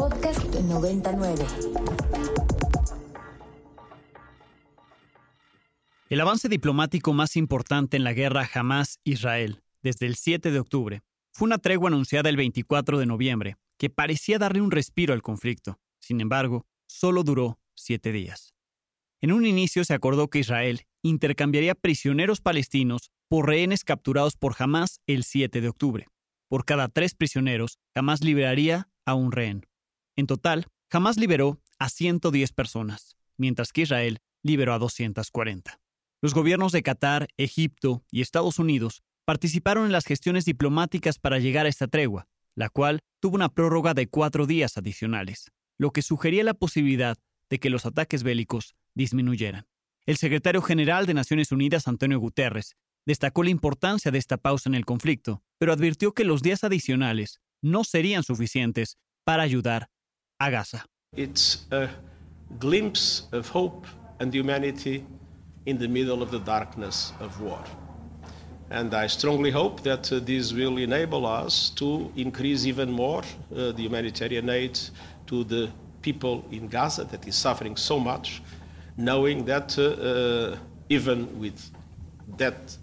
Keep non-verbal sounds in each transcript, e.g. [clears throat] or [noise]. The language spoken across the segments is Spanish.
Podcast 99. El avance diplomático más importante en la guerra Hamas-Israel, desde el 7 de octubre, fue una tregua anunciada el 24 de noviembre, que parecía darle un respiro al conflicto. Sin embargo, solo duró siete días. En un inicio se acordó que Israel intercambiaría prisioneros palestinos por rehenes capturados por Hamas el 7 de octubre. Por cada tres prisioneros, Hamas liberaría a un rehén. En total, Hamas liberó a 110 personas, mientras que Israel liberó a 240. Los gobiernos de Qatar, Egipto y Estados Unidos participaron en las gestiones diplomáticas para llegar a esta tregua, la cual tuvo una prórroga de cuatro días adicionales, lo que sugería la posibilidad de que los ataques bélicos disminuyeran. El secretario general de Naciones Unidas, Antonio Guterres, destacó la importancia de esta pausa en el conflicto, pero advirtió que los días adicionales no serían suficientes para ayudar a Gaza. It's a glimpse of hope and humanity in the middle of the darkness of war. And I strongly hope that uh, this will enable us to increase even more uh, the humanitarian aid to the people in Gaza that is suffering so much, knowing that uh, uh even with that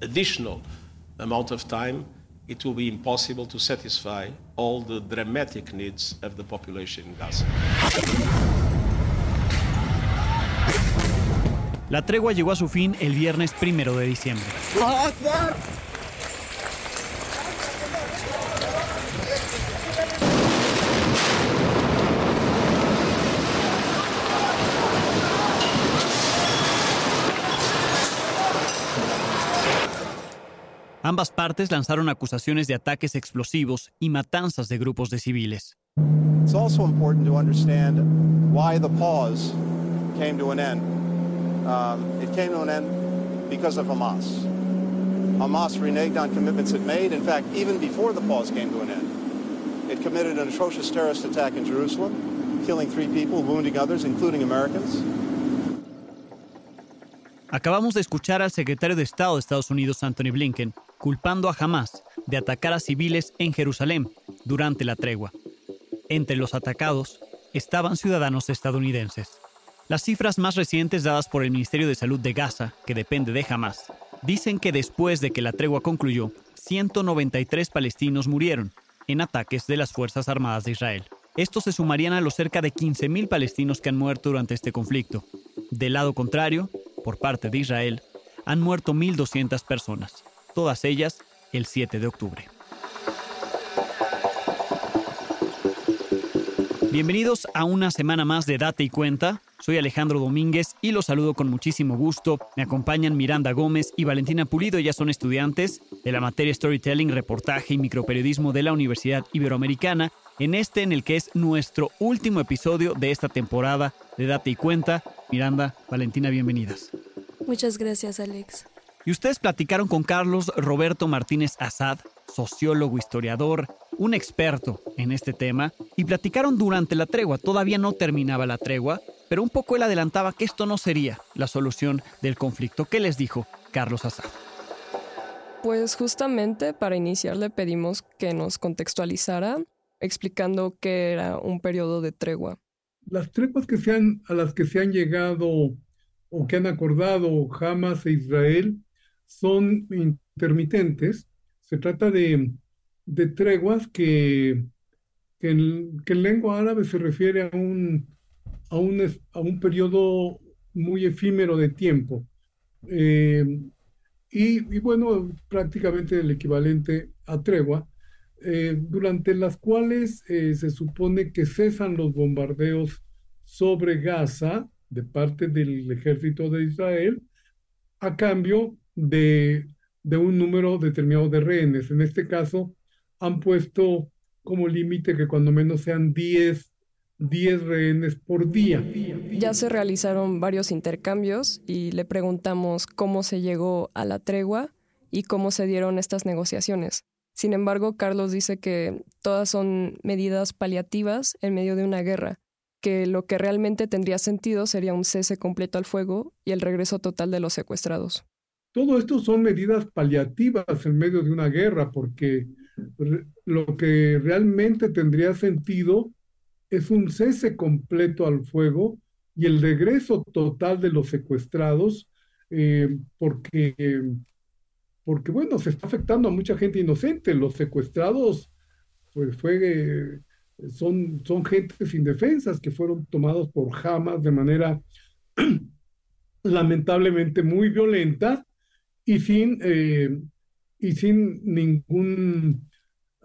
additional amount of time, it will be impossible to satisfy all the dramatic needs of the population in Gaza. La tregua llegó a su fin el viernes primero de diciembre. Ambas partes lanzaron acusaciones de ataques explosivos y matanzas de grupos de civiles. It's also important to understand why the pause came to an end. Um, it came to an end because of Hamas. Hamas reneged on commitments it made. In fact, even before the pause came to an end, it committed an atrocious terrorist attack in Jerusalem, killing three people, wounding others, including Americans. Acabamos de escuchar al secretario de Estado de Estados Unidos, Anthony Blinken, culpando a Hamas de atacar a civiles en Jerusalén durante la tregua. Entre los atacados estaban ciudadanos estadounidenses. Las cifras más recientes dadas por el Ministerio de Salud de Gaza, que depende de Hamas, dicen que después de que la tregua concluyó, 193 palestinos murieron en ataques de las Fuerzas Armadas de Israel. Estos se sumarían a los cerca de 15.000 palestinos que han muerto durante este conflicto. Del lado contrario, por parte de Israel, han muerto 1.200 personas, todas ellas el 7 de octubre. Bienvenidos a una semana más de Date y Cuenta. Soy Alejandro Domínguez y los saludo con muchísimo gusto. Me acompañan Miranda Gómez y Valentina Pulido. Ellas son estudiantes de la materia Storytelling, Reportaje y Microperiodismo de la Universidad Iberoamericana. En este, en el que es nuestro último episodio de esta temporada de Date y Cuenta. Miranda, Valentina, bienvenidas. Muchas gracias, Alex. Y ustedes platicaron con Carlos Roberto Martínez Azad, sociólogo, historiador, un experto en este tema, y platicaron durante la tregua. Todavía no terminaba la tregua, pero un poco él adelantaba que esto no sería la solución del conflicto. ¿Qué les dijo Carlos Azad? Pues justamente para iniciar le pedimos que nos contextualizara explicando que era un periodo de tregua. Las treguas que se a las que se han llegado o que han acordado Hamas e Israel son intermitentes. Se trata de, treguas que, que, en, lengua árabe se refiere a un, a un, a un periodo muy efímero de tiempo. Eh, y, bueno, prácticamente el equivalente a tregua, eh, durante las cuales eh, se supone que cesan los bombardeos sobre Gaza de parte del ejército de Israel a cambio de, un número determinado de rehenes. En este caso, han puesto como límite que cuando menos sean 10, 10 rehenes por día. Ya se realizaron varios intercambios y le preguntamos cómo se llegó a la tregua y cómo se dieron estas negociaciones. Sin embargo, Carlos dice que todas son medidas paliativas en medio de una guerra, que lo que realmente tendría sentido sería un cese completo al fuego y el regreso total de los secuestrados. Todo esto son medidas paliativas en medio de una guerra, porque lo que realmente tendría sentido es un cese completo al fuego y el regreso total de los secuestrados, eh, porque, porque, bueno, se está afectando a mucha gente inocente. Los secuestrados, pues fue, son, son gentes indefensas que fueron tomados por Hamas de manera [clears throat] lamentablemente muy violenta y sin, eh, y sin ningún,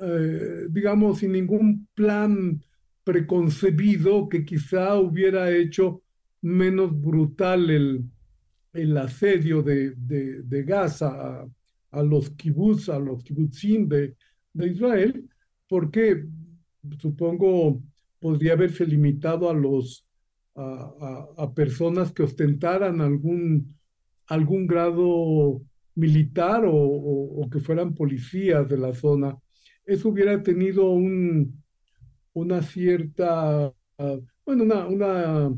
eh, digamos, sin ningún plan preconcebido que quizá hubiera hecho menos brutal el, el asedio de, de, Gaza los kibbutz, a los kibbutzim de, de Israel, porque supongo podría haberse limitado a los a, a, personas que ostentaran algún, algún grado militar o, o, que fueran policías de la zona. Eso hubiera tenido un, una cierta, bueno, una, una,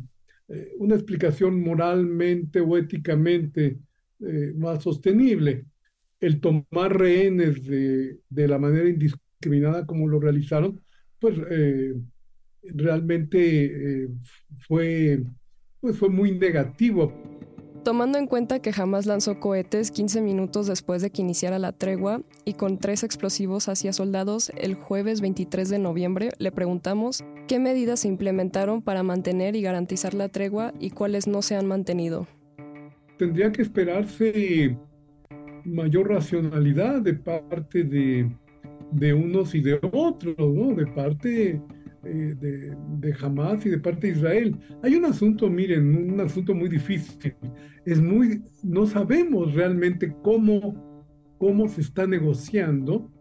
eh, una, explicación moralmente o éticamente eh, más sostenible. El tomar rehenes de, de, la manera indiscriminada como lo realizaron, pues eh, realmente fue, pues fue muy negativo Tomando en cuenta que jamás lanzó cohetes 15 minutos después de que iniciara la tregua y con tres explosivos hacia soldados el jueves 23 de noviembre, le preguntamos qué medidas se implementaron para mantener y garantizar la tregua y cuáles no se han mantenido. Tendría que esperarse mayor racionalidad de parte de, unos y de otros, ¿no? De parte eh, de, de, Hamas y de parte de Israel. Hay un asunto, miren, un asunto muy difícil. Es muy, no sabemos realmente cómo, cómo se está negociando.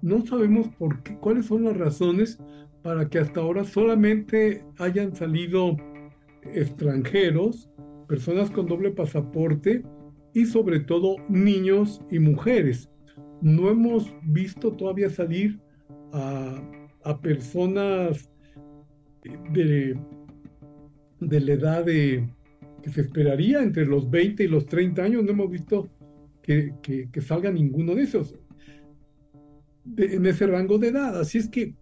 No sabemos por qué, cuáles son las razones para que hasta ahora solamente hayan salido extranjeros, personas con doble pasaporte y sobre todo niños y mujeres. No hemos visto todavía salir a personas de, la edad de, que se esperaría entre los 20 y los 30 años, no hemos visto que, salga ninguno de esos en ese rango de edad. Así es que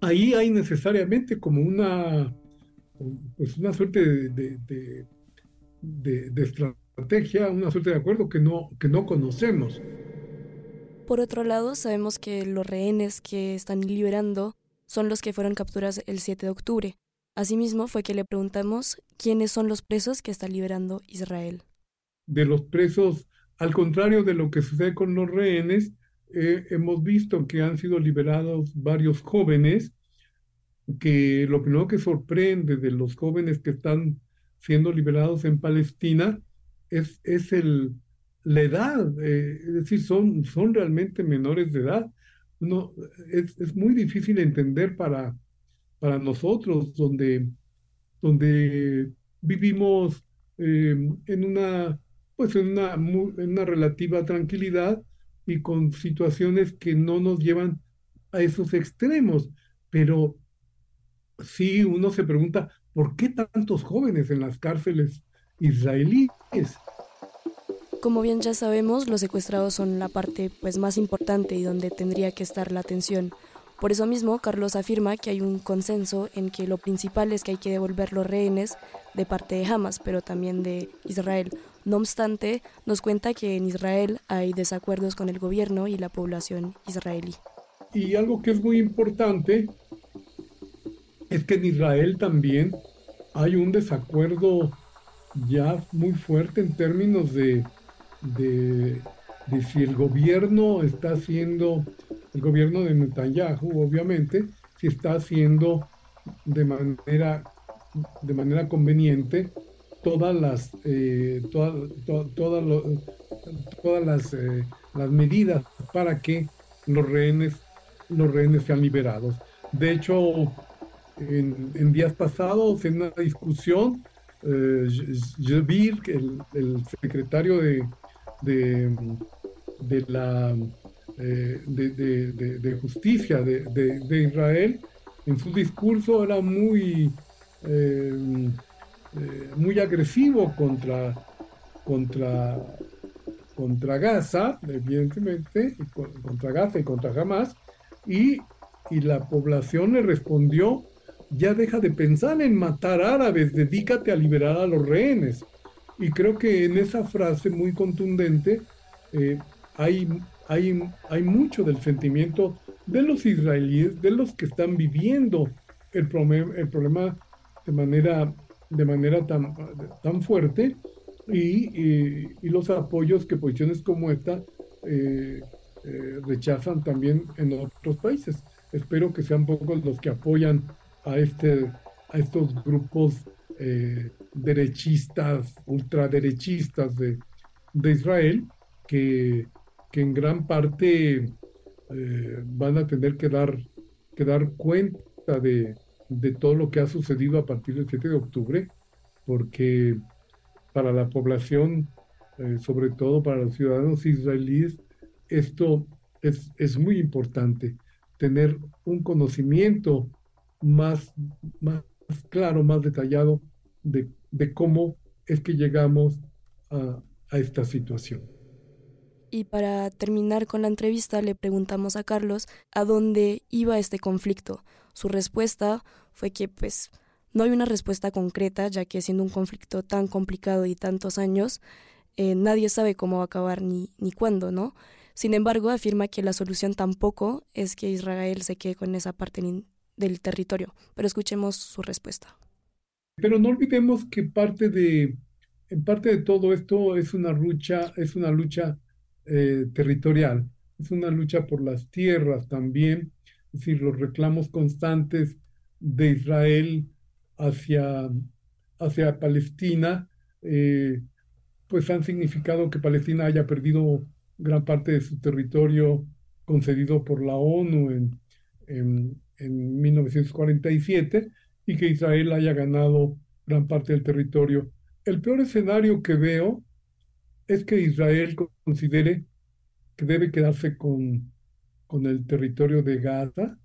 ahí hay necesariamente como una, pues una suerte de, de, estrategia, una suerte de acuerdo que no, que no conocemos. Por otro lado, sabemos que los rehenes que están liberando son los que fueron capturados el 7 de octubre. Asimismo, fue que le preguntamos quiénes son los presos que está liberando Israel. De los presos, al contrario de lo que sucede con los rehenes, eh, hemos visto que han sido liberados varios jóvenes, que lo primero que sorprende de los jóvenes que están siendo liberados en Palestina es, es el, la edad, eh, es decir, son, son realmente menores de edad. Uno, es, es muy difícil entender para, para nosotros, donde, donde vivimos em, en una pues en una, en una relativa tranquilidad y con situaciones que no nos llevan a esos extremos. Pero sí uno se pregunta, ¿por qué tantos jóvenes en las cárceles israelíes? Como bien ya sabemos, los secuestrados son la parte pues más importante y donde tendría que estar la atención. Por eso mismo, Carlos afirma que hay un consenso en que lo principal es que hay que devolver los rehenes de parte de Hamas, pero también de Israel. No obstante, nos cuenta que en Israel hay desacuerdos con el gobierno y la población israelí. Y algo que es muy importante es que en Israel también hay un desacuerdo ya muy fuerte en términos de de, si el gobierno está haciendo, el gobierno de Netanyahu, obviamente, si está haciendo de manera, de manera conveniente todas las, eh, todas las, eh, las medidas para que los rehenes, los rehenes sean liberados. De hecho, en, días pasados, en una discusión, eh, el, secretario de, de, de la eh, de, de, justicia de, Israel, en su discurso era muy, eh, eh, muy agresivo contra, contra, contra Gaza, evidentemente, contra Gaza y contra Hamas, y y la población le respondió, ya deja de pensar en matar árabes, dedícate a liberar a los rehenes. Y creo que en esa frase muy contundente eh, hay, hay, hay mucho del sentimiento de los israelíes, de los que están viviendo el, el problema de manera, de manera tan, tan fuerte y, y, los apoyos que posiciones como esta eh, eh, rechazan también en otros países. Espero que sean pocos los que apoyan a, este, a estos grupos eh, derechistas, ultraderechistas de, de Israel, que, que, en gran parte van a tener que dar, que dar cuenta de, de todo lo que ha sucedido a partir del 7 de octubre, porque para la población, sobre todo para los ciudadanos israelíes, esto es, es muy importante, tener un conocimiento más, claro, más detallado de, cómo es que llegamos a, a esta situación. Y para terminar con la entrevista le preguntamos a Carlos a dónde iba este conflicto. Su respuesta fue que pues no hay una respuesta concreta, ya que siendo un conflicto tan complicado y tantos años, eh, nadie sabe cómo va a acabar ni, ni cuándo, ¿no? Sin embargo, afirma que la solución tampoco es que Israel se quede con esa parte del territorio. Pero escuchemos su respuesta. Pero no olvidemos que parte de, en parte de todo esto es una lucha, es una lucha eh, territorial, es una lucha por las tierras también, es decir, los reclamos constantes de Israel hacia, hacia Palestina, eh, pues han significado que Palestina haya perdido gran parte de su territorio concedido por la ONU en, en, 1947 y que Israel haya ganado gran parte del territorio. El peor escenario que veo es que Israel considere que debe quedarse con, con el territorio de Gaza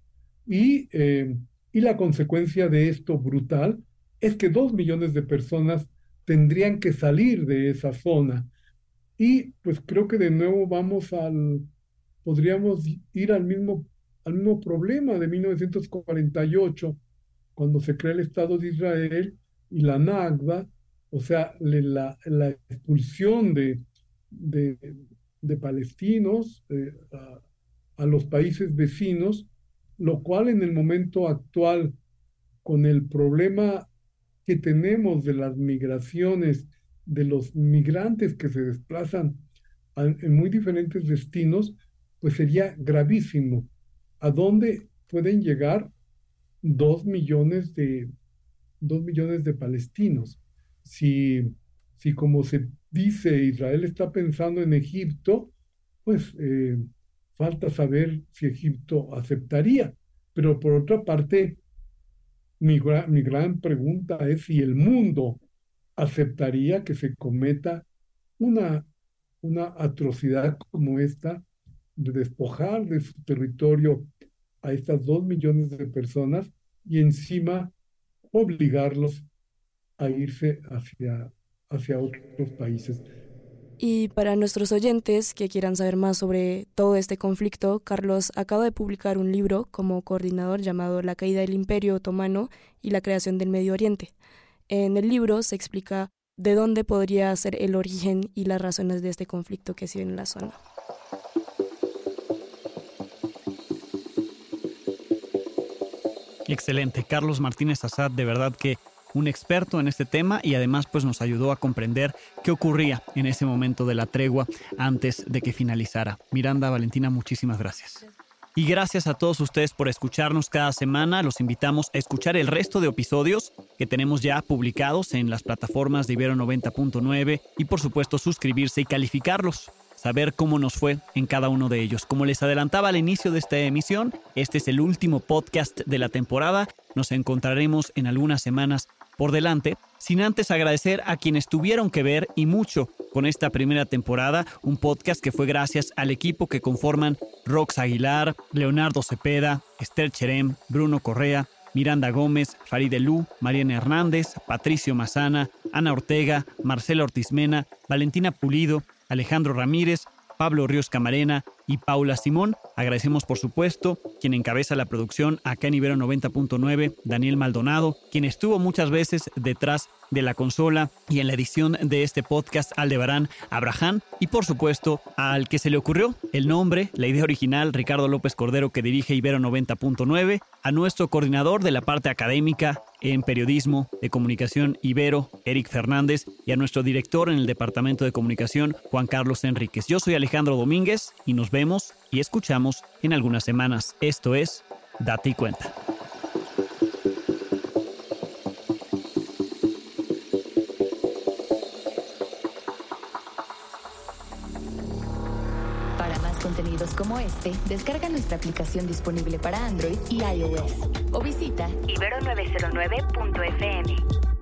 y, eh, y la consecuencia de esto brutal es que dos millones de personas tendrían que salir de esa zona y pues creo que de nuevo vamos al, podríamos ir al mismo, al mismo problema de 1948, cuando se crea el Estado de Israel y la Nagba, o sea, la, la expulsión de, de, palestinos eh, a, a los países vecinos, lo cual en el momento actual, con el problema que tenemos de las migraciones de los migrantes que se desplazan en muy diferentes destinos, pues sería gravísimo. ¿A dónde pueden llegar dos millones de, dos millones de palestinos? Si, si como se dice Israel está pensando en Egipto, pues eh, falta saber si Egipto aceptaría. Pero por otra parte, mi, mi gran pregunta es si el mundo aceptaría que se cometa una, una atrocidad como esta de despojar de su territorio a estas dos millones de personas y encima obligarlos a irse hacia, hacia otros países. Y para nuestros oyentes que quieran saber más sobre todo este conflicto, Carlos acaba de publicar un libro como coordinador llamado La caída del Imperio Otomano y la creación del Medio Oriente. En el libro se explica de dónde podría ser el origen y las razones de este conflicto que se en la zona. Excelente, Carlos Martínez Azad, de verdad que un experto en este tema y además pues nos ayudó a comprender qué ocurría en ese momento de la tregua antes de que finalizara. Miranda, Valentina, muchísimas gracias. Y gracias a todos ustedes por escucharnos cada semana. Los invitamos a escuchar el resto de episodios que tenemos ya publicados en las plataformas de Ibero 90.9 y por supuesto suscribirse y calificarlos. Saber cómo nos fue en cada uno de ellos. Como les adelantaba al inicio de esta emisión, este es el último podcast de la temporada. Nos encontraremos en algunas semanas por delante, sin antes agradecer a quienes tuvieron que ver y mucho con esta primera temporada, un podcast que fue gracias al equipo que conforman Rox Aguilar, Leonardo Cepeda, Esther Cherem, Bruno Correa, Miranda Gómez, Farid Elú, Mariana Hernández, Patricio Mazana, Ana Ortega, Marcela Ortizmena, Valentina Pulido, Alejandro Ramírez, Pablo Ríos Camarena, y Paula Simón. Agradecemos, por supuesto, quien encabeza la producción acá en Ibero 90.9, Daniel Maldonado, quien estuvo muchas veces detrás de la consola y en la edición de este podcast Aldebarán Abraham y por supuesto al que se le ocurrió el nombre, la idea original, Ricardo López Cordero que dirige Ibero 90.9, a nuestro coordinador de la parte académica en periodismo de comunicación Ibero, Eric Fernández, y a nuestro director en el Departamento de Comunicación, Juan Carlos Enríquez. Yo soy Alejandro Domínguez y nos y escuchamos en algunas semanas. Esto es Date y Cuenta. Para más contenidos como este, descarga nuestra aplicación disponible para Android y iOS o visita ibero909.fm.